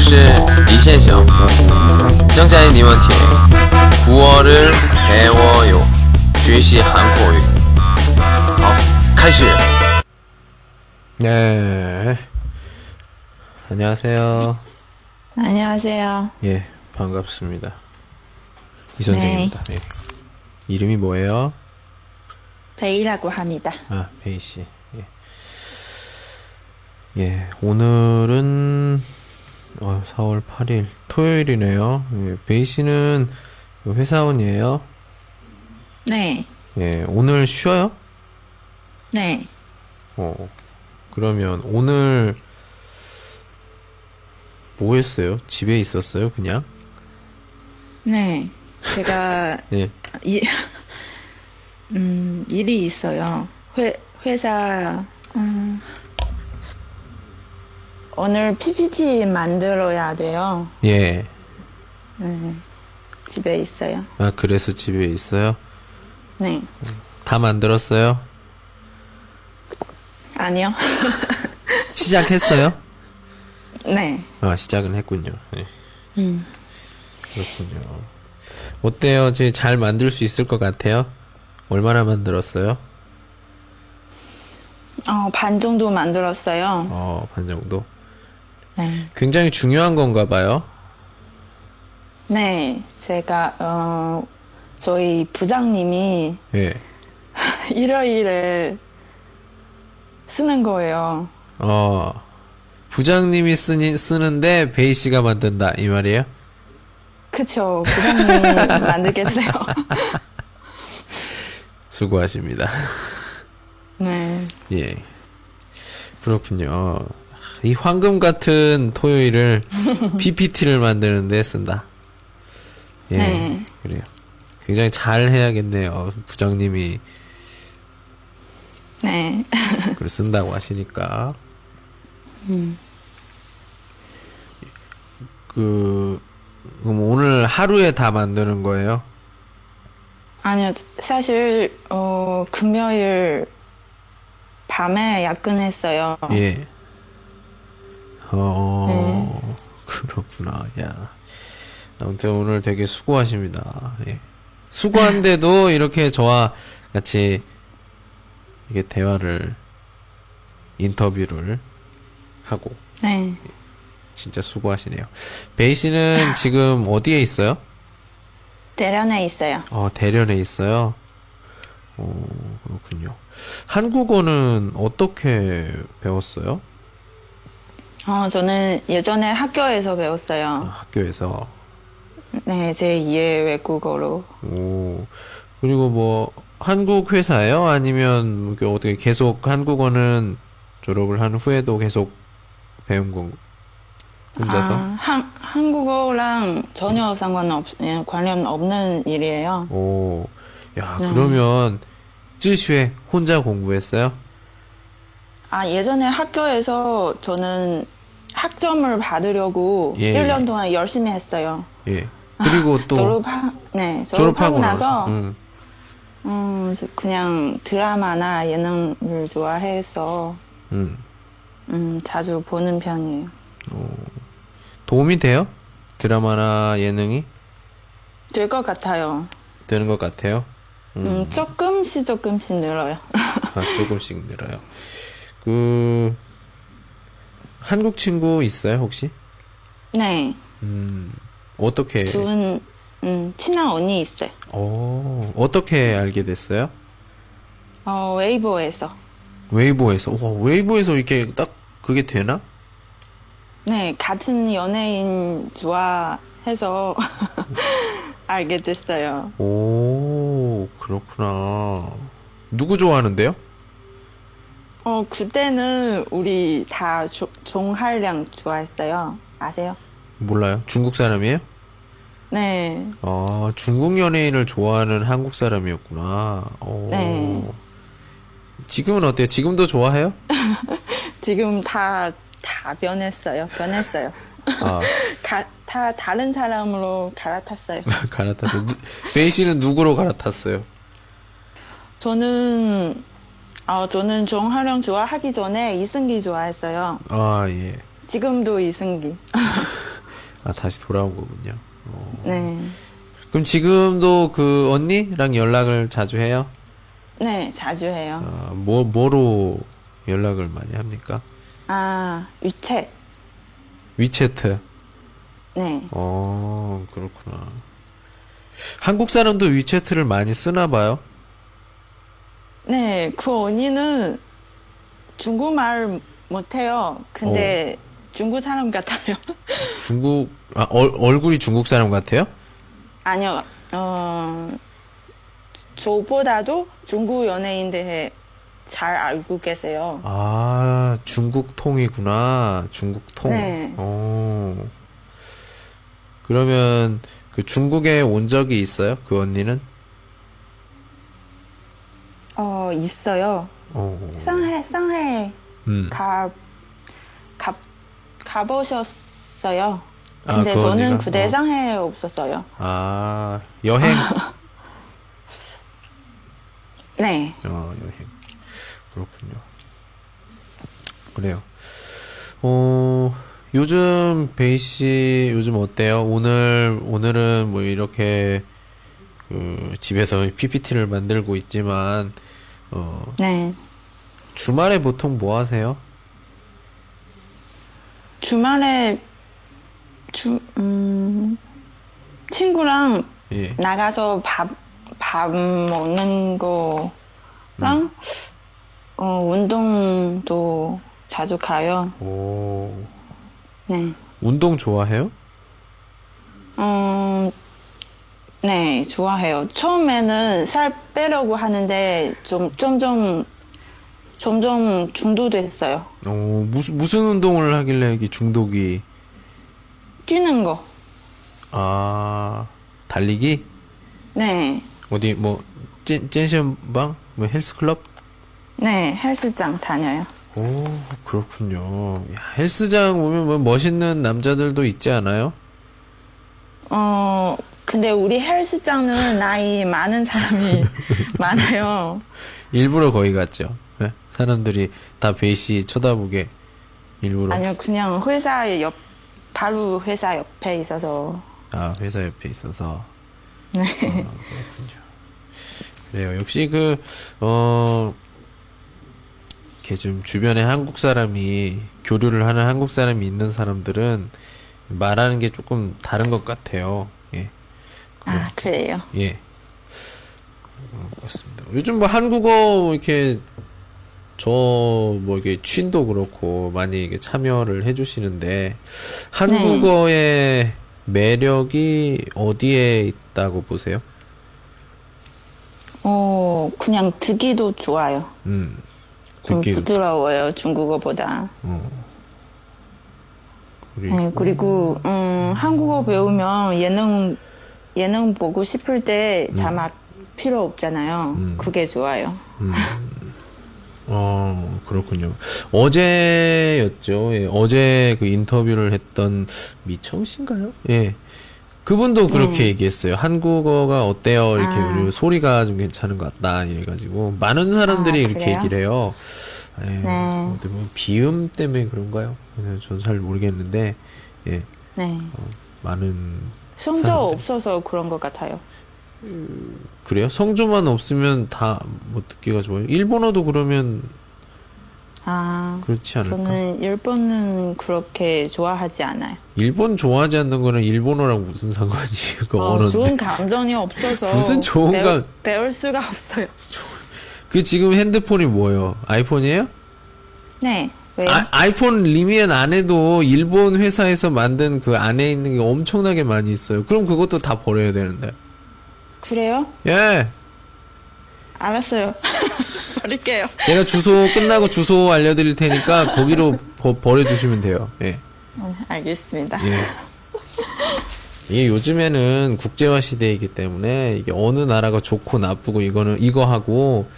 是李先生，正在你们听古어를배워요，学习韩国语。好，开始。 네. 안녕하세요. 안녕하세요. 예, 반갑습니다. 이 선생입니다. 예. 이름이 뭐예요? 베이라고 합니다. 아, 베이 씨. 예. 예, 오늘은 어, 4월 8일 토요일이네요. 예, 베이 씨는 회사원이에요. 네, 예, 오늘 쉬어요? 네. 어. 그러면 오늘 뭐 했어요? 집에 있었어요, 그냥? 네. 제가 예. 이, 음, 일이 있어요. 회, 회사, 음, 오늘 PPT 만들어야 돼요. 예. 음, 집에 있어요. 아, 그래서 집에 있어요? 네. 다 만들었어요? 아니요. 시작했어요? 네. 아, 시작은 했군요. 네, 음, 그렇군요. 어때요? 제 잘 만들 수 있을 것 같아요? 얼마나 만들었어요? 어, 반 정도 만들었어요. 어, 반 정도. 네. 굉장히 중요한 건가 봐요. 네. 제가, 어, 저희 부장님이 예. 일요일에 쓰는 거예요. 어, 부장님이 쓰니, 쓰는데 베이 씨가 만든다. 이 말이에요? 그쵸. 부장님이 만들겠어요. 수고하십니다. 네. 예. 그렇군요. 이 황금 같은 토요일을 PPT를 만드는 데 쓴다. 예. 네. 그래요. 굉장히 잘 해야겠네요. 부장님이 네. 글을 쓴다고 하시니까. 그, 그럼 오늘 하루에 다 만드는 거예요? 아니요. 사실, 어, 금요일 밤에 야근했어요. 예. 어, 그렇구나. 야. 아무튼 오늘 되게 수고하십니다. 예. 수고한데도 이렇게 저와 같이 이게 대화를 인터뷰를 하고 네. 진짜 수고하시네요. 베이 씨는 지금 어디에 있어요? 대련에 있어요. 어, 대련에 있어요. 어, 그렇군요. 한국어는 어떻게 배웠어요? 어, 저는 예전에 학교에서 아, 배웠어요. 학교에서. 네, 제 2의 외국어로. 오, 그리고 뭐, 한국 회사예요? 아니면, 그 어떻게 계속 한국어는 졸업을 한 후에도 계속 배운 건, 혼자서? 아, 한, 한국어랑 전혀 상관없, 예, 관련 없는 일이에요. 오, 야, 네. 그러면, 쯔슈에 혼자 공부했어요? 아, 예전에 학교에서 저는 학점을 받으려고 예. 1년 동안 열심히 했어요. 예. 그리고 또, 졸업하, 네, 졸업하고 졸업하고 나서, 음, 음, 그냥 드라마나 예능을 좋아해서, 음. 음, 자주 보는 편이에요. 도움이 돼요? 드라마나 예능이? 될 것 같아요. 되는 것 같아요? 음, 조금씩 조금씩 늘어요. 아, 조금씩 늘어요. 그, 한국 친구 있어요, 혹시? 네, 음, 어떻게, 좋은, 음, 친한 언니 있어요. 어, 어떻게 알게 됐어요? 어, 웨이보에서. 웨이보에서. 와, 웨이보에서 이렇게 딱 그게 되나? 네, 같은 연예인 좋아해서 알게 됐어요. 오, 그렇구나. 누구 좋아하는데요? 어, 그때는 우리 다 조- 종할량 좋아했어요. 아세요? 몰라요. 중국 사람이에요? 네. 아, 중국 연예인을 좋아하는 한국 사람이었구나. 오. 네. 지금은 어때요? 지금도 좋아해요? 지금 다, 다 변했어요. 변했어요. 아, 가, 다 다른 사람으로 갈아탔어요. 갈아탔어요. 누- 베이 씨는 누구로 갈아탔어요? 저는, 어, 저는 정하령 좋아하기 전에 이승기 좋아했어요. 아, 예. 지금도 이승기. 아 다시 돌아온 거군요. 어. 네. 그럼 지금도 그 언니랑 연락을 자주 해요? 네, 자주 해요. 아, 뭐 뭐로 연락을 많이 합니까? 아, 위챗. 위챗트. 네. 어 그렇구나. 한국 사람도 위챗트를 많이 쓰나 봐요. 네, 그 언니는 중국말 못해요. 근데 중국 사람 같아요. 중국 아 얼, 얼굴이 중국 사람 같아요? 아니요, 어, 저보다도 중국 연예인들 잘 알고 계세요. 아 중국 통이구나. 중국 통. 네. 어. 그러면 그 중국에 온 적이 있어요? 그 언니는? 어, 있어요. 어. 상해, 상해 음. 가, 가, 가보셨어요. 아, 근데 그 저는? 그때 어. 상해에 없었어요. 아 여행. 네. 어, 여행. 그렇군요. 그래요. 어, 요즘 베이 씨 요즘 어때요? 오늘 오늘은 뭐 이렇게 그 집에서 PPT를 만들고 있지만 어, 네. 주말에 보통 뭐 하세요? 주말에 주, 음, 친구랑 예. 나가서 밥, 밥 먹는 거랑, 어, 운동도 자주 가요. 오. 네. 운동 좋아해요? 음, 네, 좋아해요. 처음에는 살 빼려고 하는데 좀 점점 점점 중도됐어요. 어, 무슨 무슨 운동을 하길래 이 중독이 뛰는 거. 아, 달리기? 네. 어디 뭐 찐, 찐시험방? 뭐 헬스클럽? 네, 헬스장 다녀요. 오, 그렇군요. 야, 헬스장 오면 뭐 멋있는 남자들도 있지 않아요? 어, 근데 우리 헬스장은 나이 많은 사람이 많아요. 일부러 거기 갔죠. 예? 사람들이 다 베이시 쳐다보게 일부러. 아니요, 그냥 회사 옆, 바로 회사 옆에 있어서. 아, 회사 옆에 있어서. 네. 아, 그렇군요. 그래요. 역시 그, 어, 이렇게 좀 주변에 한국 사람이, 교류를 하는 한국 사람이 있는 사람들은 말하는 게 조금 다른 것 같아요. 예. 아, 그래요. 예. 어, 그렇습니다. 요즘 뭐 한국어 이렇게 저뭐 이게 취인도 그렇고 많이 이게 참여를 해주시는데 한국어의 매력이 어디에 있다고 보세요? 어, 그냥 듣기도 좋아요. 음, 좀 부드러워요, 중국어보다. 어. 그리고 네, 그리고, 음, 한국어 배우면 예능, 예능 보고 싶을 때 자막 필요 없잖아요. 음. 그게 좋아요. 어 그렇군요. 어제였죠. 예, 어제 그 인터뷰를 했던 미청 씨인가요? 예. 그분도 그렇게 얘기했어요. 한국어가 어때요? 이렇게 아. 소리가 좀 괜찮은 것 같다. 이래가지고 많은 사람들이 아, 이렇게? 얘기를 해요. 예, 네. 어떻게 보면 비음 때문에 그런가요? 저는 잘 모르겠는데 예, 네. 많은 성적 사람들. 없어서 그런 것 같아요. 그래요? 성조만 없으면 다뭐 듣기가 좋아요. 일본어도 그러면 아, 그렇지 않을까? 저는 일본은 그렇게 좋아하지 않아요. 일본 좋아하지 않는 거는 일본어랑 무슨 상관이 그 어, 언어인데. 좋은 감정이 없어서 무슨 좋은 배울, 감- 배울 수가 없어요. 그 지금 핸드폰이 뭐예요? 아이폰이에요? 네. 왜요? 아, 아이폰 리미엔 안에도 일본 회사에서 만든 그 안에 있는 게 엄청나게 많이 있어요. 그럼 그것도 다 버려야 되는데. 그래요? 예. 알았어요. 버릴게요. 제가 주소 끝나고 주소 알려드릴 테니까 거기로 버, 버려주시면 돼요. 예. 네, 알겠습니다. 예. 이게 요즘에는 국제화 시대이기 때문에 이게 어느 나라가 좋고 나쁘고 이거는 이거 하고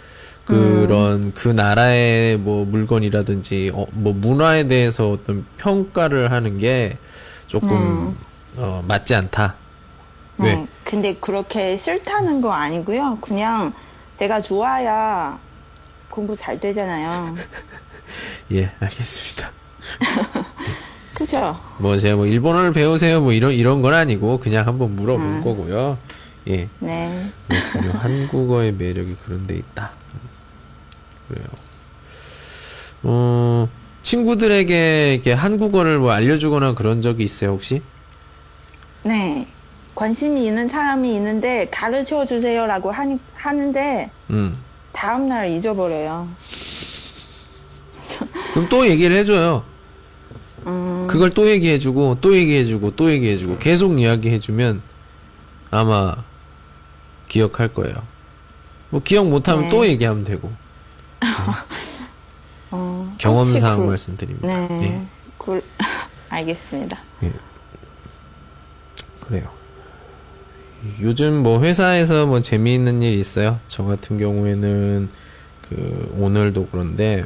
그런 그 나라의 뭐 물건이라든지 어, 뭐 문화에 대해서 어떤 평가를 하는 게 조금 어, 맞지 않다. 네. 왜? 근데 그렇게 싫다는 거 아니고요. 그냥 제가 좋아야 공부 잘 되잖아요. 예, 알겠습니다. 그죠? 뭐 제가 뭐 일본어를 배우세요 뭐 이런 이런 건 아니고 그냥 한번 물어본 거고요. 예. 네. 그렇군요. 한국어의 매력이 그런 데 있다. 음, 그래요. 어, 친구들에게 이렇게 한국어를 뭐 알려주거나 그런 적이 있어요, 혹시? 네. 관심이 있는 사람이 있는데 가르쳐 주세요라고 하니, 하는데 음. 다음 날 잊어버려요. 그럼 또 얘기를 해줘요. 음, 그걸 또 얘기해주고, 또 얘기해주고, 또 얘기해주고, 계속 이야기해주면 아마 기억할 거예요. 뭐 기억 못하면 네. 또 얘기하면 되고. 어, 경험상 혹시 그- 말씀드립니다. 네. 예. 그, 알겠습니다. 그래요. 요즘 뭐 회사에서 뭐 재미있는 일 있어요? 저 같은 경우에는 그 오늘도 그런데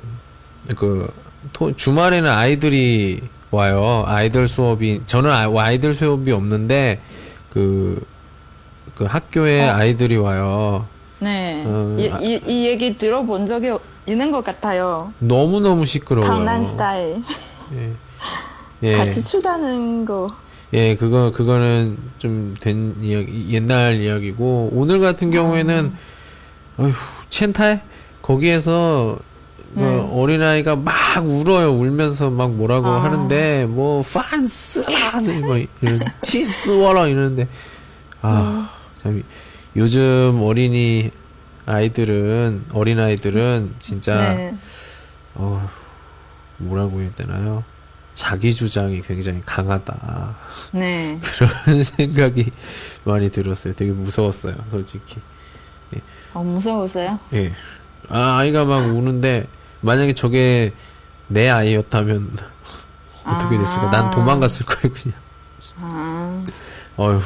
그 토- 주말에는 아이들이 와요. 아이들 수업이 저는 아- 아이들 수업이 없는데 그, 그 학교에 아이들이 와요. 네. 어, 이, 아- 이, 이 얘기 들어본 적이 있는 것 같아요. 너무 너무 시끄러워요. 강남 스타일. 예. 예. 같이 추다는 거. 예, 그거, 그거는 좀 된 이야기, 옛날 이야기고, 오늘 같은 경우에는, 어휴, 첸탈? 거기에서, 그 어린아이가 막 울어요. 울면서 막 뭐라고 아. 하는데, 뭐, 판스라! 뭐, 이런, 치스워라! 이러는데, 아, 참, 요즘 어린이 아이들은, 어린 아이들은 진짜, 네. 어, 뭐라고 해야 되나요? 자기 주장이 굉장히 강하다. 네. 그런 생각이 많이 들었어요. 되게 무서웠어요, 솔직히. 어, 무서우세요? 예. 아, 아이가 막 우는데, 만약에 저게 내 아이였다면, 어떻게 됐을까? 난 도망갔을 거예요, 그냥. 아, 어휴,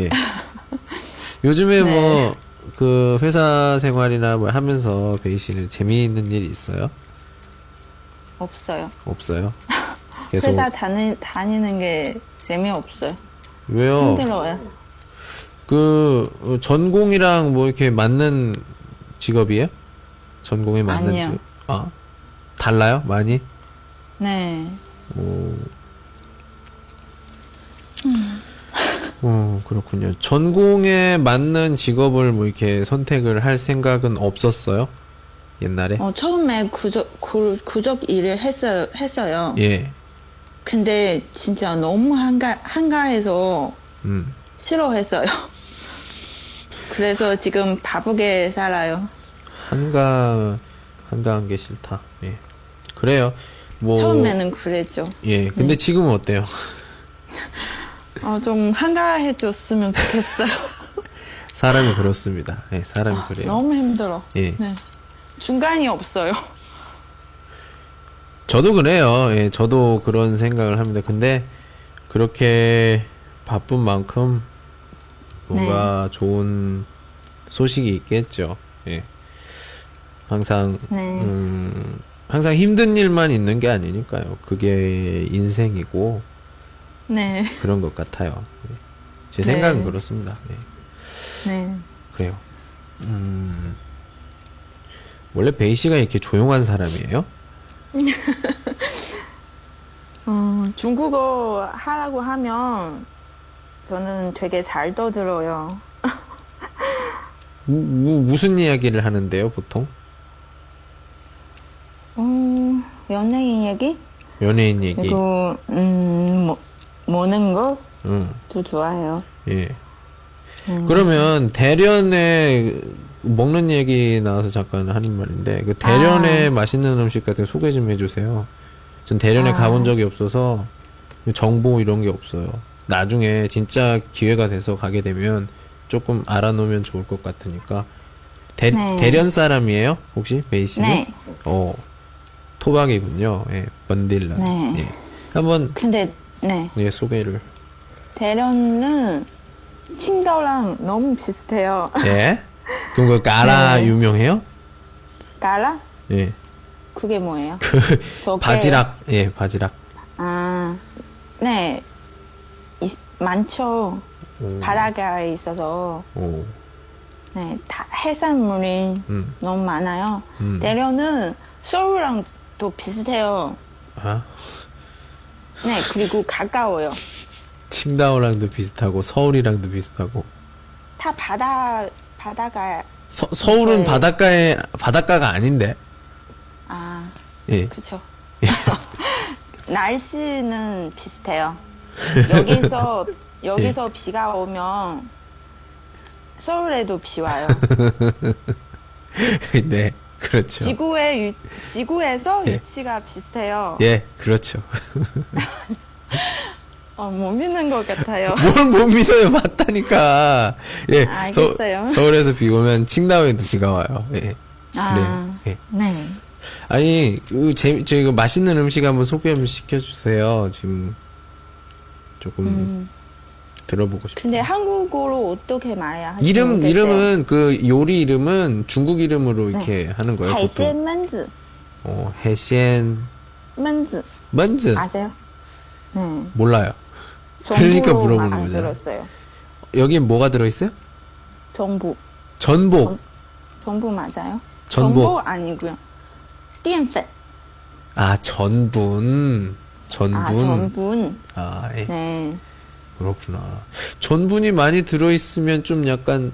예. 요즘에 네. 뭐, 그, 회사 생활이나 뭐 하면서 베이 씨는 재미있는 일 있어요? 없어요. 없어요? 계속. 회사 다니, 다니는 게 재미없어요. 왜요? 힘들어요. 그 어, 전공이랑 뭐 이렇게 맞는 직업이에요? 전공에 맞는 아니요. 직업? 아 달라요? 많이? 네. 오. 어 그렇군요. 전공에 맞는 직업을 뭐 이렇게 선택을 할 생각은 없었어요? 옛날에? 어, 처음에 구적, 구, 구적 일을 했어요, 했어요. 예. 근데 진짜 너무 한가, 한가해서 음. 싫어했어요. 그래서 지금 바쁘게 살아요. 한가 한가한 게 싫다. 예. 그래요. 뭐 처음에는 그랬죠. 예. 근데 지금은 어때요? 어, 좀 한가해졌으면 좋겠어요. 사람이 그렇습니다. 예, 사람이 그래요. 너무 힘들어. 예. 네. 중간이 없어요. 저도 그래요. 예, 저도 그런 생각을 합니다. 근데 그렇게 바쁜 만큼 뭔가 좋은 소식이 있겠죠. 예. 항상 네. 음, 항상 힘든 일만 있는 게 아니니까요. 그게 인생이고 네. 그런 것 같아요. 예. 제 네. 생각은 그렇습니다. 예. 네. 그래요. 음, 원래 베이 씨가 이렇게 조용한 사람이에요? 어, 중국어 하라고 하면 저는 되게 잘 떠들어요. 무, 무- 무슨 이야기를 하는데요, 보통? 음, 연예인 얘기? 연예인 얘기. 그리고, 음, 뭐, 모는 것도 응, 좋아해요. 예. 그러면 대련에 먹는 얘기 나와서 잠깐 하는 말인데 그 대련에 아. 맛있는 음식 같은 거 소개 좀 해주세요. 전 대련에 아. 가본 적이 없어서 정보 이런 게 없어요. 나중에 진짜 기회가 돼서 가게 되면 조금 알아놓으면 좋을 것 같으니까 대, 네. 대련 사람이에요? 혹시 베이 씨는? 네. 어 토박이군요. 예, 번딜라. 네. 예. 한번 근데, 네. 예 소개를. 대련은 칭다오랑 너무 비슷해요. 예. 그럼 그 까라 네. 유명해요? 까라? 예. 그게 뭐예요? 그 저게- 바지락 예 바지락 아, 네. 있- 많죠. 오. 바닷가에 있어서, 오. 네. 다 해산물이 음. 너무 많아요. 음. 대련은 서울랑 또 비슷해요. 아 네, 그리고 가까워요. 칭다오랑도 비슷하고 서울이랑도 비슷하고 다 바다 바다가 서, 서울은 네. 바닷가에 바닷가가 아닌데 아 예 그쵸. 날씨는 비슷해요. 여기서 여기서 비가 오면 서울에도 비 와요. 네, 그렇죠. 지구의 위, 지구에서 예. 위치가 비슷해요. 예, 그렇죠. 어, 못 믿는 것 같아요. 뭘 못 믿어요, 맞다니까. 예, 알겠어요. 서, 울에서 비 오면 칭다오에도 비가 와요. 예, 아, 그래요. 예. 네. 아니, 그 재, 저 이거 맛있는 음식 한번 소개 좀 시켜주세요. 지금 조금 음, 들어보고 싶어요. 근데 한국어로 어떻게 말해야 할지 이름 모르겠어요. 이름은 그 요리 이름은 중국 이름으로 이렇게 하는 거예요. 보통. 海鲜焖子 어, 해시엔 焖子 먼즈 아세요? 네. 몰라요. 정부로 그러니까 물어보는 안 거잖아. 들었어요. 여기 뭐가 들어있어요? 정부. 전복. 정부 맞아요? 전복. 정부 아니고요. 淀粉. 아 전분. 전분. 아, 전분. 아, 예. 네. 그렇구나. 전분이 많이 들어있으면 좀 약간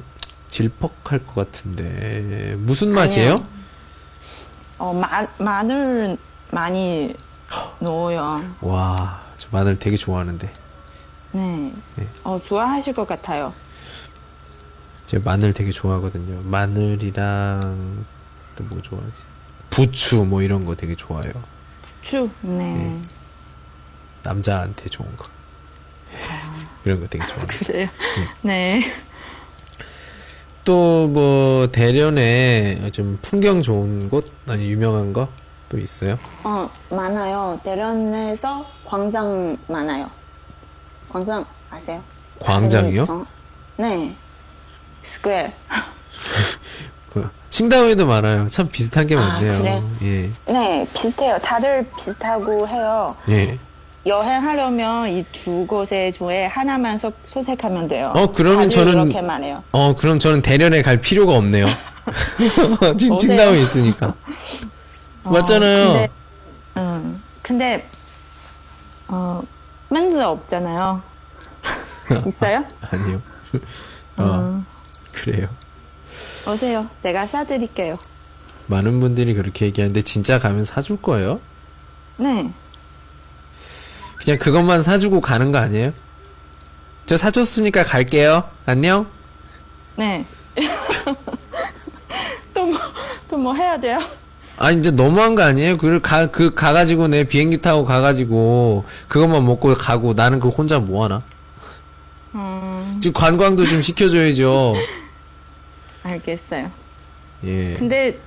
질퍽할 것 같은데 무슨 맛이에요? 아니요. 어, 마, 마늘 많이 넣어요. 와, 저 마늘 되게 좋아하는데. 네. 네. 어, 좋아하실 것 같아요. 제가 마늘 되게 좋아하거든요. 마늘이랑 또 뭐 좋아하지? 부추 뭐 이런 거 되게 좋아해요. 부추. 네. 남자한테 좋은 거. 이런 거 되게 좋아해요. 그래요. 네. 또뭐 대련에 좀 풍경 좋은 곳 아니 유명한 거 또 있어요? 어, 많아요. 대련에서 광장 많아요. 광장 아세요? 광장이요? 정- 네. Square. 그 칭다오에도 많아요. 참 비슷한 게 아, 많네요. 그래요? 예. 네, 비슷해요. 다들 비슷하고 해요. 예. 여행하려면 이 두 곳의 중에 하나만 소, 소색하면 돼요. 어, 그러면 저는- 이렇게 말해요. 어, 그럼 저는 대련에 갈 필요가 없네요. 지금. 칭다오에 있으니까. 맞잖아요. 어, 근데, 음, 근데 어, 맨즈 없잖아요. 있어요? 아니요. 어, 음, 그래요. 오세요. 제가 사드릴게요. 많은 분들이 그렇게 얘기하는데 진짜 가면 사줄 거예요? 네. 그냥 그것만 사주고 가는 거 아니에요? 저 사줬으니까 갈게요. 안녕? 네. 또 뭐, 또 뭐 해야 돼요? 아니, 이제 너무한 거 아니에요? 그, 가, 그, 가가지고 내 비행기 타고 가가지고 그것만 먹고 가고 나는 그 혼자 뭐 하나? 음, 지금 관광도 좀 시켜줘야죠. 알겠어요. 예. 근데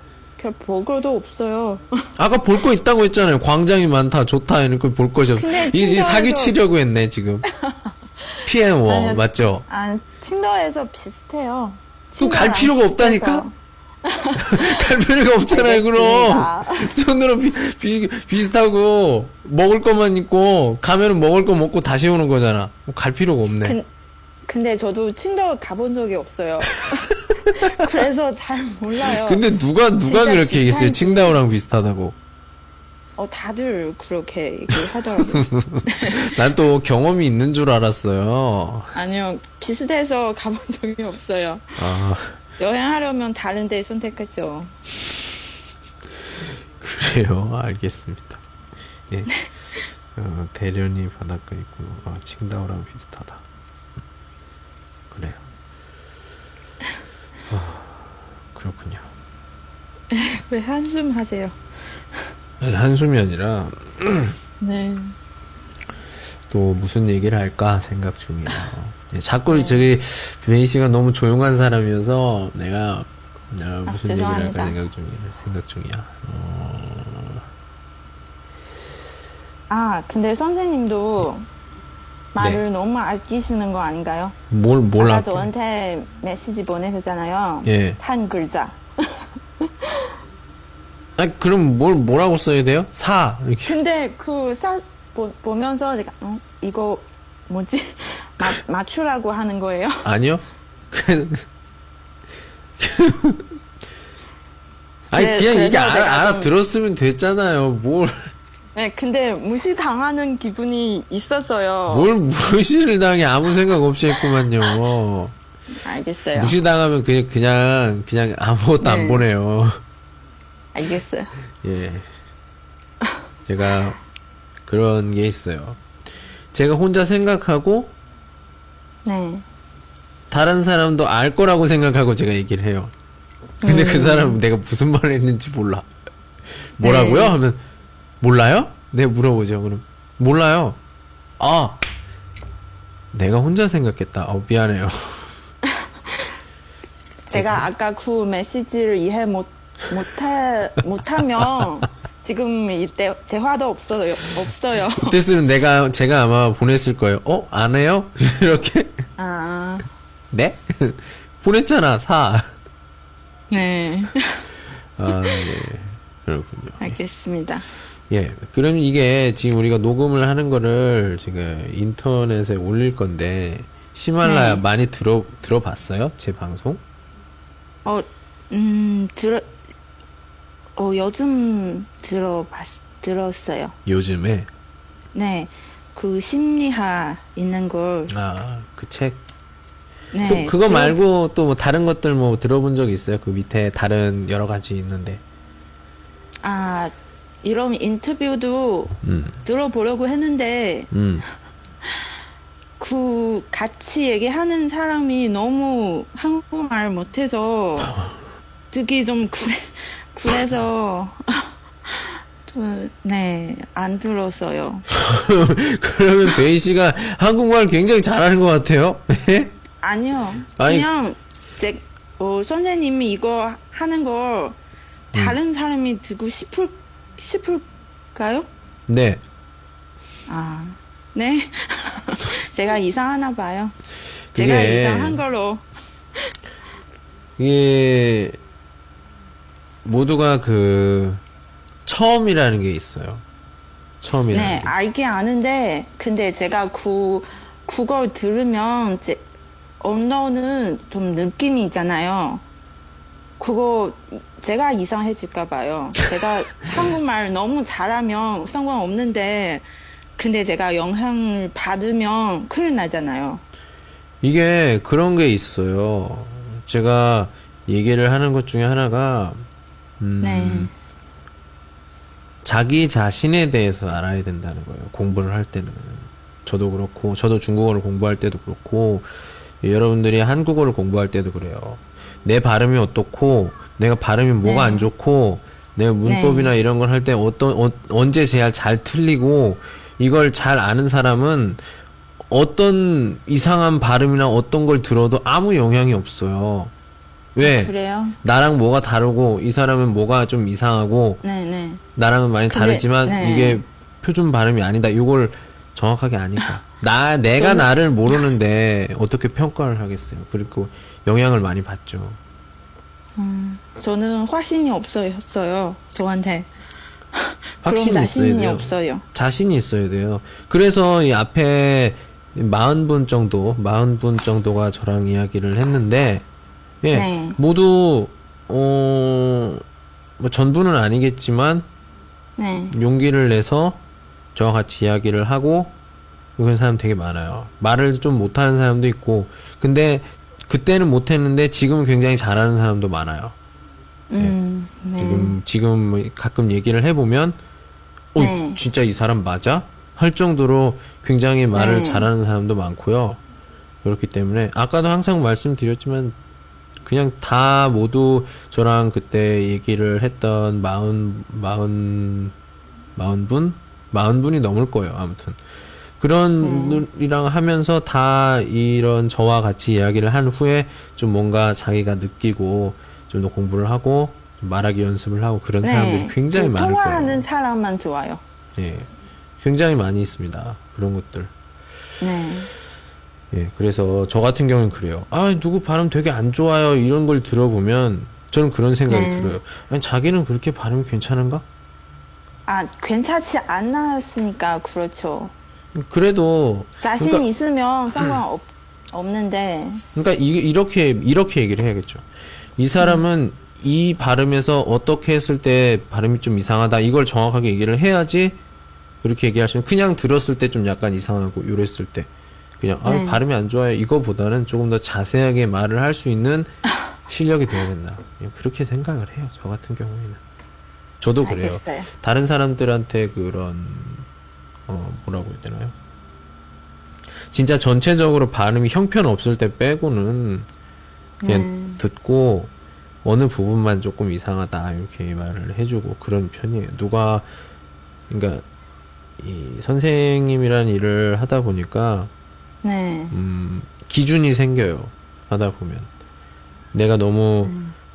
별 볼거도 없어요. 아까 볼 거 있다고 했잖아요. 광장이 많다, 좋다, 이렇게 볼 것이 없어. 근데 지금 칭다오에서- 사기 치려고 했네, 지금. PM5, 아니요. 맞죠? 아, 칭도에서 비슷해요. 그럼 갈 필요가 없다니까? 비슷해서. 갈 필요가 없잖아요, 그럼. 알겠습니다. 저들은 비, 비, 비슷하고, 먹을 것만 있고, 가면은 먹을 거 먹고 다시 오는 거잖아. 갈 필요가 없네. 근, 근데 저도 칭도 가본 적이 없어요. 그래서 잘 몰라요. 근데 누가, 누가 진짜 그렇게 얘기했어요? 칭다오랑 비슷하다고. 어, 다들 그렇게 얘기하더라고요. 난 또 경험이 있는 줄 알았어요. 아니요, 비슷해서 가본 적이 없어요. 아, 여행하려면 다른 데 선택했죠. 그래요. 알겠습니다. 예. 어, 대련이 바닷가 있고, 아, 칭다오랑 비슷하다. 그래요. 아, 그렇군요. 왜 한숨 하세요? 아니, 한숨이 아니라, 네. 또 무슨 얘기를 할까 생각 중이에요. 예, 자꾸 저기 베이 씨가 너무 조용한 사람이어서 내가 어, 무슨 얘기를 할까. 생각 중이야. 생각 중이야. 아, 근데 선생님도 네. 말을 너무 아끼시는 거 아닌가요? 뭘, 뭘 아까 할게? 저한테 메시지 보내셨잖아요. 예. 한 글자. 아 그럼 뭘 뭐라고 써야 돼요? 사 이렇게. 근데 그 사, 보, 보면서 제가, 어? 이거 뭐지? 마, 맞추라고 하는 거예요? 아니요. 그 아니 네, 그냥 이게 그래서 알아, 내가 알아 좀- 들었으면 됐잖아요. 뭘 네, 근데 무시당하는 기분이 있었어요. 뭘 무시를 당해 아무 생각 없이 했구만요. 알겠어요. 무시당하면 그냥 그냥 그냥 아무것도 안 네. 보내요. 알겠어요. 예. 제가 그런 게 있어요. 제가 혼자 생각하고 네. 다른 사람도 알 거라고 생각하고 제가 얘기를 해요. 근데 음. 그 사람 은 내가 무슨 말을 했는지 몰라. 뭐라고요? 네. 하면 몰라요? 내가 물어보죠. 그럼 몰라요. 아 내가 혼자 생각했다. 어 미안해요. 제가 아까 그 메시지를 이해 못, 못해, 못하면 지금 이때 대화도 없어요. 없어요. 그때는 내가 제가 아마 보냈을 거예요. 어? 안 해요? 이렇게 아, 네? 보냈잖아 사. 네. 아 예. 그렇군요. 알겠습니다. 예. 그럼 이게 지금 우리가 녹음을 하는 거를 제가 인터넷에 올릴 건데 히말라야 네. 많이 들어 들어봤어요? 제 방송? 어, 음, 들어, 어, 요즘 들어봤, 들었어요. 요즘에 네. 그 심리학 있는 걸, 아 그 책. 네. 또 그거 들어- 말고 또 뭐 다른 것들 뭐 들어본 적 있어요? 그 밑에 다른 여러 가지 있는데. 아, 이런 인터뷰도 음. 들어보려고 했는데, 음. 그 같이 얘기하는 사람이 너무 한국말 못해서 듣기 좀 그래 그래서 좀, 네, 안 들었어요. 그러면 베이 씨가 한국말 굉장히 잘하는 것 같아요. 아니요. 아니- 그냥 제 어, 선생님이 이거 하는 걸 다른 사람이 듣고 싶을 싶을까요? 네. 아, 네. 제가 이상하나 봐요. 제가 그게- 이상한 걸로. 이게 모두가 그 처음이라는 게 있어요. 처음이라는 네, 게. 알긴 아는데, 근데 제가 그, 그걸 들으면, 제, 언어는 좀 느낌이 있잖아요. 그거, 제가 이상해질까 봐요. 제가 한국말 너무 잘하면 상관없는데, 근데 제가 영향을 받으면 큰일 나잖아요. 이게 그런 게 있어요. 제가 얘기를 하는 것 중에 하나가 음, 네. 자기 자신에 대해서 알아야 된다는 거예요. 공부를 할 때는. 저도 그렇고, 저도 중국어를 공부할 때도 그렇고, 여러분들이 한국어를 공부할 때도 그래요. 내 발음이 어떻고, 내가 발음이 뭐가 네. 안 좋고, 내가 문법이나 이런 걸 할 때 어떤, 어, 언제 제일 잘 틀리고, 이걸 잘 아는 사람은 어떤 이상한 발음이나 어떤 걸 들어도 아무 영향이 없어요. 왜? 그래요? 나랑 뭐가 다르고, 이 사람은 뭐가 좀 이상하고, 네 네. 나랑은 많이 근데, 다르지만 네. 이게 표준 발음이 아니다. 이걸 정확하게 아니까. 나 내가 나를 모르는데 어떻게 평가를 하겠어요. 그리고 영향을 많이 받죠. 음, 저는 확신이 없어요, 저한테. 확신이 있어야 돼요. 없어요. 자신이 있어야 돼요. 그래서 이 앞에 40분 정도, 40분 정도가 저랑 이야기를 했는데, 예, 네. 모두, 어, 뭐 전부는 아니겠지만, 네. 용기를 내서 저와 같이 이야기를 하고 그런 사람 되게 많아요. 말을 좀 못하는 사람도 있고 근데 그때는 못했는데 지금은 굉장히 잘하는 사람도 많아요. 음, 네. 지금 지금 뭐 가끔 얘기를 해보면 어 네. 진짜 이 사람 맞아? 할 정도로 굉장히 말을 네. 잘하는 사람도 많고요. 그렇기 때문에 아까도 항상 말씀드렸지만 그냥 다 모두 저랑 그때 얘기를 했던 마흔 마흔 마흔 분 마흔 분이 넘을 거예요. 아무튼 그런 분이랑 하면서 다 이런 저와 같이 이야기를 한 후에 좀 뭔가 자기가 느끼고 좀 더 공부를 하고 좀 말하기 연습을 하고 그런 사람들이 굉장히 그 많을 통화하는 거예요. 사람만 좋아요. 예, 굉장히 많이 있습니다. 그런 것들. 네. 예, 그래서 저 같은 경우는 그래요. 아, 누구 발음 되게 안 좋아요. 이런 걸 들어보면 저는 그런 생각이 네. 들어요. 아니, 자기는 그렇게 발음이 괜찮은가? 아, 괜찮지 않았으니까 그렇죠. 그래도 자신 그러니까- 있으면 상관없, 없는데, 그러니까 이, 이렇게 이렇게 얘기를 해야겠죠. 이 사람은 이 발음에서 어떻게 했을 때 발음이 좀 이상하다. 이걸 정확하게 얘기를 해야지 그렇게 얘기하시면 그냥 들었을 때 좀 약간 이상하고 이랬을 때 그냥 아 네. 발음이 안 좋아요 이거보다는 조금 더 자세하게 말을 할 수 있는 실력이 돼야 된다 그렇게 생각을 해요 저 같은 경우에는 저도 그래요 알겠어요. 다른 사람들한테 그런 어 뭐라고 해야 되나요 진짜 전체적으로 발음이 형편 없을 때 빼고는 그냥 음. 듣고 어느 부분만 조금 이상하다 이렇게 말을 해주고 그런 편이에요. 누가 그러니까 이 선생님이라는 일을 하다 보니까 네. 음 기준이 생겨요. 하다 보면 내가 너무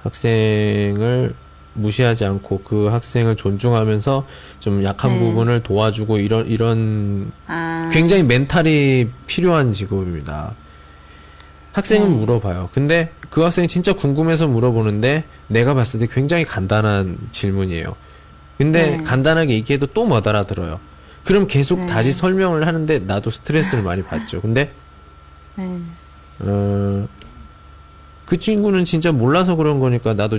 학생을 무시하지 않고 그 학생을 존중하면서 좀 약한 네. 부분을 도와주고 이런 이런 아. 굉장히 멘탈이 필요한 직업입니다. 학생은 네. 물어봐요. 근데 그 학생이 진짜 궁금해서 물어보는데 내가 봤을 때 굉장히 간단한 질문이에요. 근데 네. 간단하게 얘기해도 또 못 알아들어요. 그럼 계속 네. 다시 설명을 하는데 나도 스트레스를 많이 받죠. 근데 네. 어, 그 친구는 진짜 몰라서 그런 거니까 나도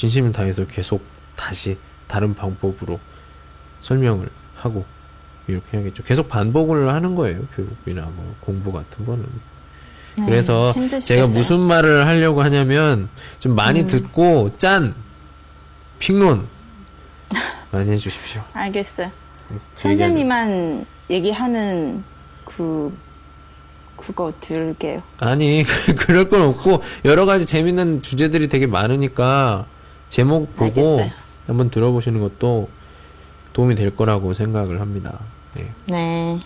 진심을 다해서 계속 다시 다른 방법으로 설명을 하고 이렇게 해야겠죠. 계속 반복을 하는 거예요. 교육이나 뭐 공부 같은 거는. 네. 그래서 힘드시겠어요. 제가 무슨 말을 하려고 하냐면 좀 많이 음. 듣고 짠 핑론 많이 해주십시오. 알겠어요. 선생님만 얘기하는 그 그거 들을게요. 아니 그럴 건 없고 여러 가지 재밌는 주제들이 되게 많으니까 제목 보고 알겠어요. 한번 들어보시는 것도 도움이 될 거라고 생각을 합니다. 네. 네.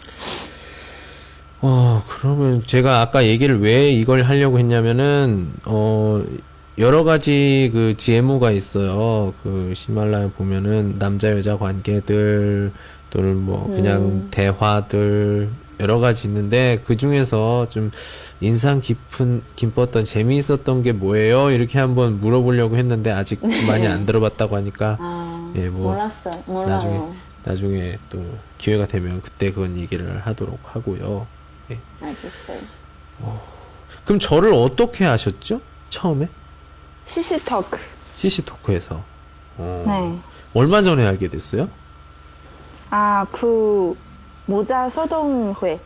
어 그러면 제가 아까 얘기를 왜 이걸 하려고 했냐면은 어 여러 가지 그 GMU가 있어요. 그 히말라야 보면은 남자 여자 관계들 또는 뭐 그냥 음. 대화들 여러 가지 있는데 그 중에서 좀 인상 깊은 깊었던 재미있었던 게 뭐예요? 이렇게 한번 물어보려고 했는데 아직 많이 안 들어봤다고 하니까 아, 예, 뭐, 몰랐어요. 몰라요. 나중에 나중에 또 기회가 되면 그때 그건 얘기를 하도록 하고요. 예. 알겠어요. 그럼 저를 어떻게 아셨죠? 처음에? 시시토크. CC 토크에서. 어, 네. 얼마 전에 알게 됐어요? 아, 그 모자 소동회.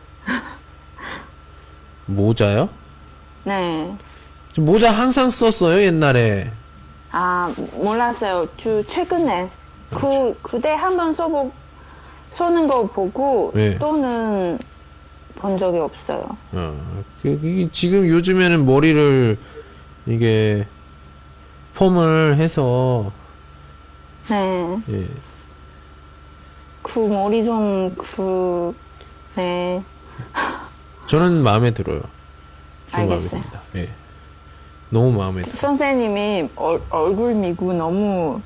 모자요? 네. 저 모자 항상 썼어요, 옛날에. 아, 몰랐어요. 주 최근에 그 그때 한번 써보 쏘는 거 보고 네. 또는 본 적이 없어요. 어, 그, 이- 지금 요즘에는 머리를 이게 폼을 해서, 네. 예, 그 머리 좀 그 네. 저는 마음에 들어요. 마음에 알겠어요. 듭니다. 예. 너무 마음에 들어요. 선생님이 얼, 얼굴 미고 너무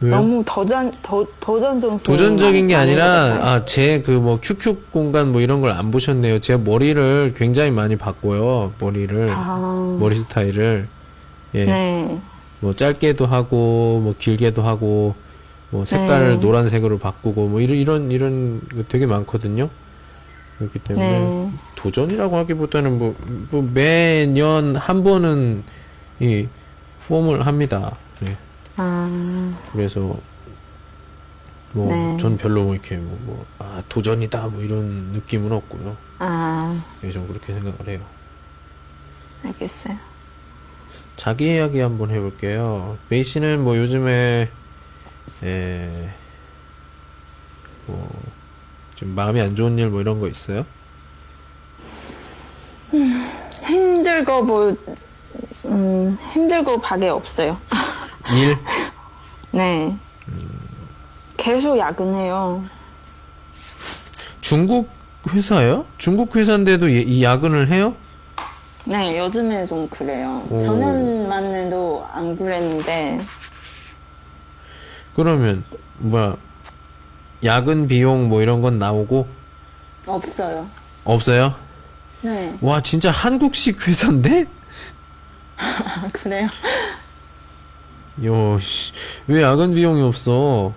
왜요? 너무 도전 도, 도전적 도전적인 게 아니라 아 제 그뭐 QQ 공간 뭐 이런 걸 안 보셨네요. 제 머리를 굉장히 많이 바꿔요. 머리를 아, 머리 스타일을 예. 네. 뭐 짧게도 하고 뭐 길게도 하고 뭐 색깔을 네. 노란색으로 바꾸고 뭐 이런 이런 이런 거 되게 많거든요. 그렇기 때문에 네. 도전이라고 하기보다는 뭐, 뭐 매년 한 번은 이 폼을 합니다. 예. 아, 그래서 뭐 네. 전 별로 뭐 이렇게 뭐, 뭐, 아 도전이다 뭐 이런 느낌은 없고요. 아, 예, 전 그렇게 생각을 해요. 알겠어요. 자기 이야기 한번 해볼게요. 메이 씨는 뭐 요즘에 에, 뭐좀 마음이 안 좋은 일 뭐 이런 거 있어요? 힘들고 뭐 음, 힘들고 밖에 없어요. 일? 네. 계속 야근해요. 중국 회사요? 중국 회사인데도 이- 이 야근을 해요? 네, 요즘에 좀 그래요. 오. 작년만 해도 안 그랬는데, 그러면 뭐야 야근 비용 뭐 이런 건 나오고 없어요. 없어요? 네. 와 진짜 한국식 회사인데? 아, 그래요? 요, 씨, 왜 야근 비용이 없어?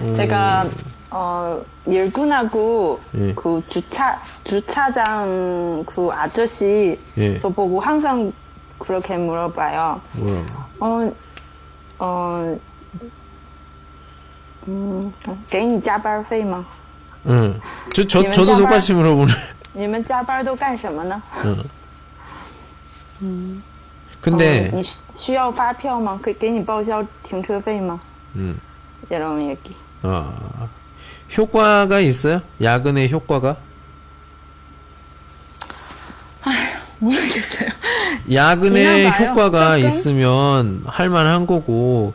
음, 제가, 어, 일꾼하고, 예. 그 주차, 주차장 그 아저씨, 예. 저보고 항상 그렇게 물어봐요. 뭐라고? 어, 어, 嗯，给你加班费吗？ 응. 저, 저, 이면 저도 짜발. 똑같이 물어보네. 你们加班都干什么呢？ 근데, 哦你需需要发票吗？可以给你报销停车费吗？ 음, 이런 얘기. 어, 효과가 있어요? 야근의 효과가? 모르겠어요. 야근의 봐요. 효과가 조금? 있으면 할만한 거고,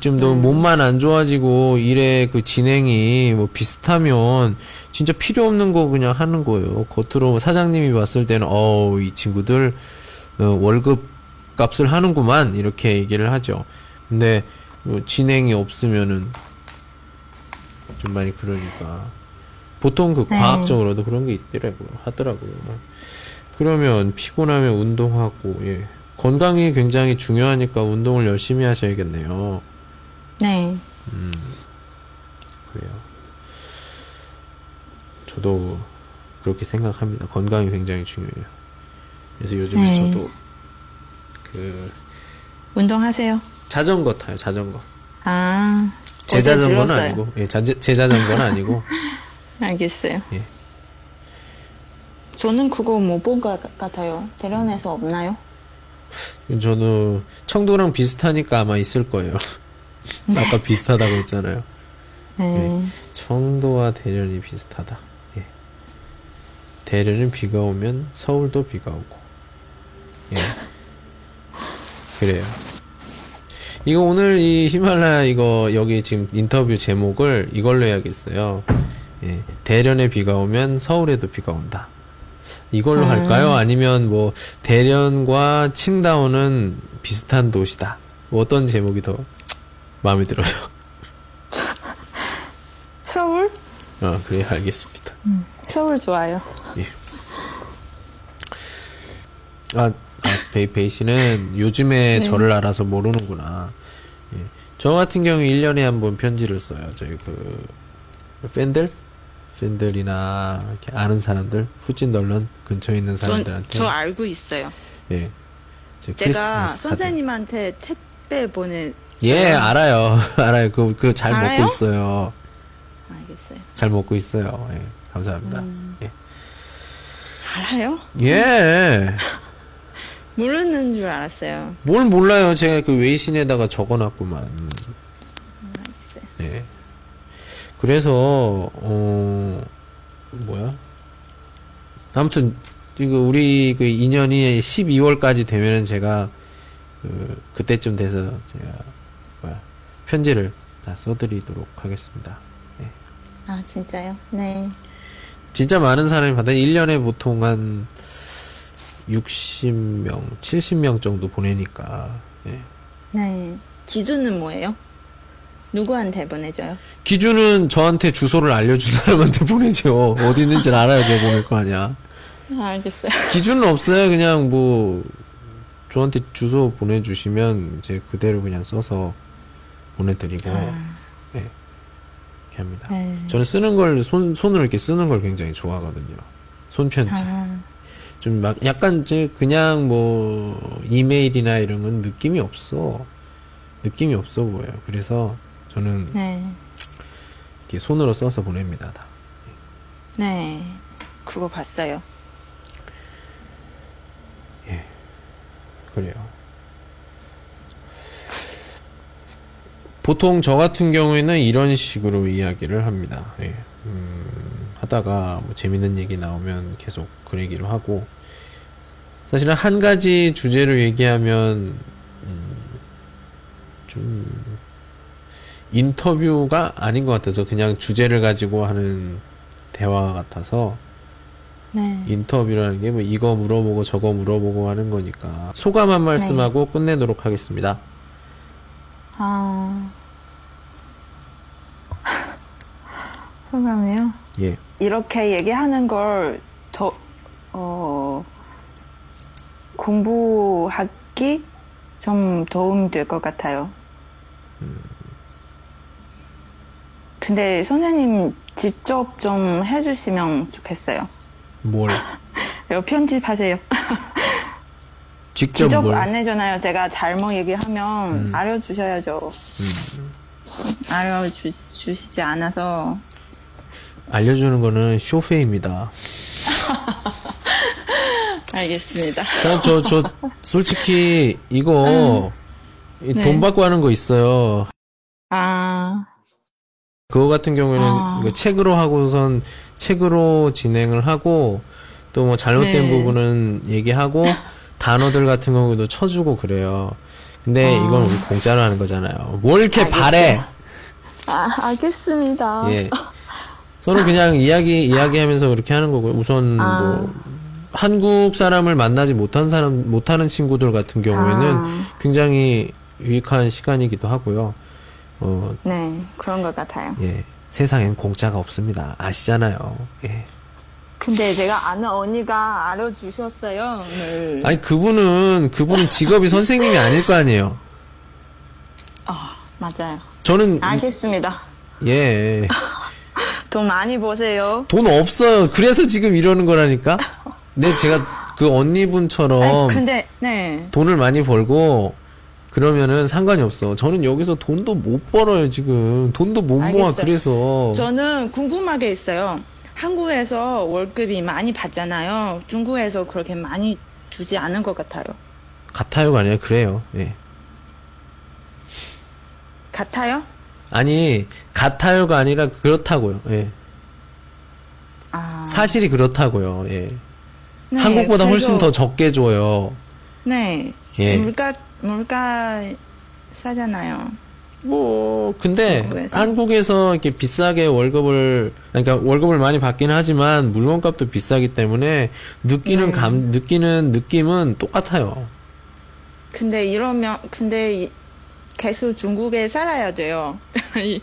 좀더 몸만 안 좋아지고 일의 그 진행이 뭐 비슷하면 진짜 필요 없는 거 그냥 하는 거예요. 겉으로 사장님이 봤을 때는 어우 이 친구들 어, 월급 값을 하는구만 이렇게 얘기를 하죠. 근데 뭐 진행이 없으면은 좀 많이 그러니까 보통 그 네. 과학적으로도 그런 게 있더라고요. 하더라고요. 그러면 피곤하면 운동하고 예. 건강이 굉장히 중요하니까 운동을 열심히 하셔야겠네요. 네. 그래요. 저도 그렇게 생각합니다. 건강이 굉장히 중요해요. 그래서 요즘에 네. 저도 그 운동하세요. 자전거 타요. 자전거. 아. 제 자전거는 들었어요. 아니고, 예, 자, 제 자전거는 아니고, 알겠어요. 예. 저는 그거 못 본 것 같아요. 대련에서 없나요? 저는 청도랑 비슷하니까 아마 있을 거예요. 아까 비슷하다고 했잖아요. 네. 청도와 대련이 비슷하다. 예. 대련은 비가 오면 서울도 비가 오고. 예. 그래요. 이거 오늘 이 히말라야 이거 여기 지금 인터뷰 제목을 이걸로 해야겠어요. 예. 대련에 비가 오면 서울에도 비가 온다. 이걸로 할까요? 아니면 뭐 대련과 칭다오는 비슷한 도시다. 뭐 어떤 제목이 더 마음에 들어요? 서울? 아, 그래 알겠습니다. 서울 좋아요. 아, 아 베이, 베이 씨는 요즘에 네. 저를 알아서 모르는구나. 예. 저 같은 경우 1년에 한 번 편지를 써요. 저희 그, 팬들? 팬들이나, 이렇게 아는 사람들, 후진 널런 근처에 있는 전, 사람들한테. 저 알고 있어요. 예. 제 제가. 선생님한테 택배 보내. 예, 알아요. 알아요. 그, 그 잘 알아요? 먹고 있어요. 알겠어요. 잘 먹고 있어요. 예. 감사합니다. 음. 예. 알아요? 예. 모르는 줄 알았어요. 뭘 몰라요. 제가 그 웨이신에다가 적어놨구만. 알겠어요. 예. 그래서 어 뭐야? 아무튼 이거 우리 그 인연이 12월까지 되면은 제가 그 그때쯤 돼서 제가 뭐야 편지를 다 써드리도록 하겠습니다. 아, 진짜요? 네. 진짜 많은 사람이 받아 1년에 보통 한 60명, 70명 정도 보내니까. 예. 네. 기준은 뭐예요? 누구한테 보내줘요? 기준은 저한테 주소를 알려준 사람한테 보내죠. 어디 있는지 를 알아야 돼 보낼 거 아니야. 아, 알겠어요. 기준은 없어요. 그냥 뭐 저한테 주소 보내주시면 이제 그대로 그냥 써서 보내드리고 네, 이렇게 합니다. 네. 저는 쓰는 걸 손, 손으로 이렇게 쓰는 걸 굉장히 좋아하거든요. 손편지. 아, 좀 막 약간 이제 그냥 뭐 이메일이나 이런 건 느낌이 없어. 느낌이 없어 보여요. 그래서 저는 네. 이렇게 손으로 써서 보냅니다. 다. 네. 그거 봤어요. 그래요. 보통 저 같은 경우에는 이런 식으로 이야기를 합니다. 예. 음, 하다가 뭐 재밌는 얘기 나오면 계속 그 얘기를 하고 사실은 한 가지 주제로 얘기하면 음, 좀 인터뷰가 아닌 것 같아서 그냥 주제를 가지고 하는 대화 같아서 네. 인터뷰라는 게 뭐 이거 물어보고 저거 물어보고 하는 거니까 소감 한 말씀하고 끝내도록 하겠습니다. 아. 소감이요? 예. 이렇게 얘기하는 걸 더, 어, 공부하기 좀 도움이 될것 같아요. 근데 선생님 직접 좀 해주시면 좋겠어요. 뭘 편집하세요. 직접 직접 뭘 안 해잖아요. 제가 잘못 얘기하면 음. 알려주셔야죠. 알려주시지 않아서 알려주는 거는 쇼페입니다. 알겠습니다. 저, 저, 저, 솔직히, 이거, 이 네. 돈 받고 하는 거 있어요. 아, 그거 같은 경우에는 아. 이거 책으로 하고선 책으로 진행을 하고 또 뭐 잘못된 네. 부분은 얘기하고 단어들 같은 경우도 쳐주고 그래요. 근데 아. 이건 우리 공짜로 하는 거잖아요. 뭘 이렇게 알겠어요. 바래? 아 알겠습니다. 예. 저는 그냥 이야기 이야기하면서 그렇게 하는 거고요. 우선 아. 뭐 한국 사람을 만나지 못한 사람 못하는 친구들 같은 경우에는 아. 굉장히 유익한 시간이기도 하고요. 어, 네, 그런 것 같아요. 예. 세상엔 공짜가 없습니다. 아시잖아요. 예. 근데 제가 아는 언니가 알려주셨어요. 오늘. 아니 그분은 그분은 직업이 선생님이 아닐 거 아니에요. 아, 맞아요. 저는 알겠습니다. 예. 돈 많이 버세요. 돈 없어요. 그래서 지금 이러는 거라니까. 네, 제가 그 언니분처럼 아니, 근데 네. 돈을 많이 벌고 그러면은 상관이 없어. 저는 여기서 돈도 못 벌어요, 지금. 돈도 못 모아, 알겠어요. 그래서. 저는 궁금한 게 있어요. 한국에서 월급이 많이 받잖아요. 중국에서 그렇게 많이 주지 않은 것 같아요. 같아요가 아니라 그래요. 예. 같아요? 아니, 같아요가 아니라 그렇다고요. 예. 아, 사실이 그렇다고요. 예. 네, 한국보다 훨씬 그래서- 더 적게 줘요. 네. 예. 물가 물가 싸잖아요. 뭐 근데 한국에서? 한국에서 이렇게 비싸게 월급을 그러니까 월급을 많이 받긴 하지만 물건값도 비싸기 때문에 느끼는 네. 감 느끼는 느낌은 똑같아요. 근데 이러면 근데 이- 계속 중국에 살아야 돼요. 이-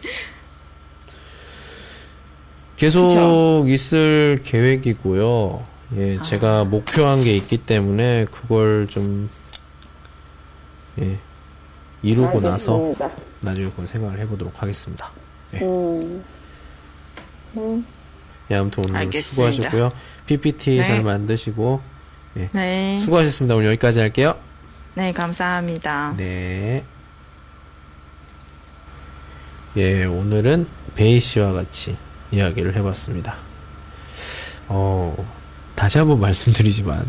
계속 그쵸? 있을 계획이고요. 예, 아. 제가 목표한 게 있기 때문에 그걸 좀 예, 이루고 나서 알겠습니다. 나중에 그건 생각을 해보도록 하겠습니다. 음. 음. 예, 아무튼 오늘 알겠습니다. 수고하셨고요. PPT 네. 잘 만드시고 네. 수고하셨습니다. 오늘 여기까지 할게요. 네, 감사합니다. 네. 예, 오늘은 베이 씨와 같이 이야기를 해봤습니다. 어, 다시 한번 말씀드리지만,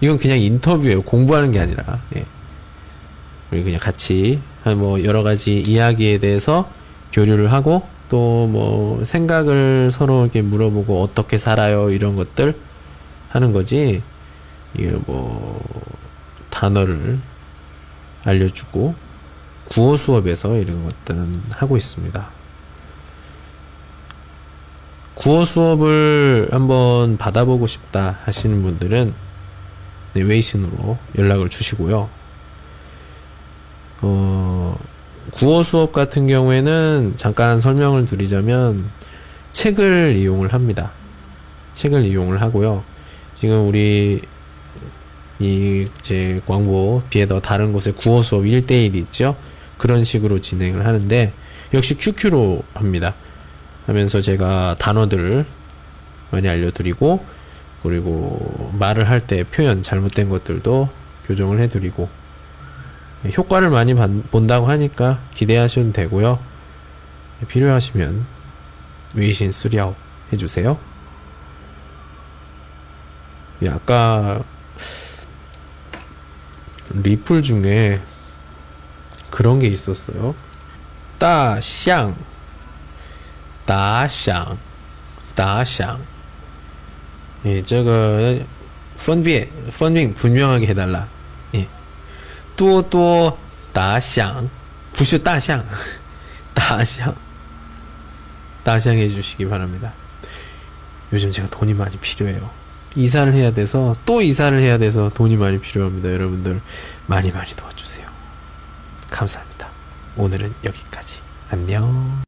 이건 그냥 인터뷰예요. 공부하는 게 아니라, 예. 우리 그냥 같이, 한 뭐, 여러 가지 이야기에 대해서 교류를 하고, 또 뭐, 생각을 서로 이렇게 물어보고, 어떻게 살아요? 이런 것들 하는 거지, 이게 뭐, 단어를 알려주고 구어 수업에서 이런 것들은 하고 있습니다. 구어 수업을 한번 받아보고 싶다 하시는 분들은 네, 웨이신으로 연락을 주시고요. 어, 구어 수업 같은 경우에는 잠깐 설명을 드리자면 책을 이용을 합니다. 책을 이용을 하고요. 지금 우리 이 이제 광고 비에더 다른 곳에 구어 수업 1대1 있죠. 그런 식으로 진행을 하는데 역시 QQ로 합니다. 하면서 제가 단어들을 많이 알려드리고 그리고 말을 할 때 표현 잘못된 것들도 교정을 해드리고 효과를 많이 반- 본다고 하니까 기대하셔도 되고요. 필요하시면 웨이신 쓰리아웃 해주세요. 예, 아까 리플 중에 그런 게 있었어요. 大象,打响,打响. 예, 这个分辨分辨 분명하게 해달라. 예, 多多打响,不是大象,打响,打响 해주시기 바랍니다. 요즘 제가 돈이 많이 필요해요. 이사를 해야 돼서 또 이사를 해야 돼서 돈이 많이 필요합니다. 여러분들 많이 많이 도와주세요. 감사합니다. 오늘은 여기까지. 안녕.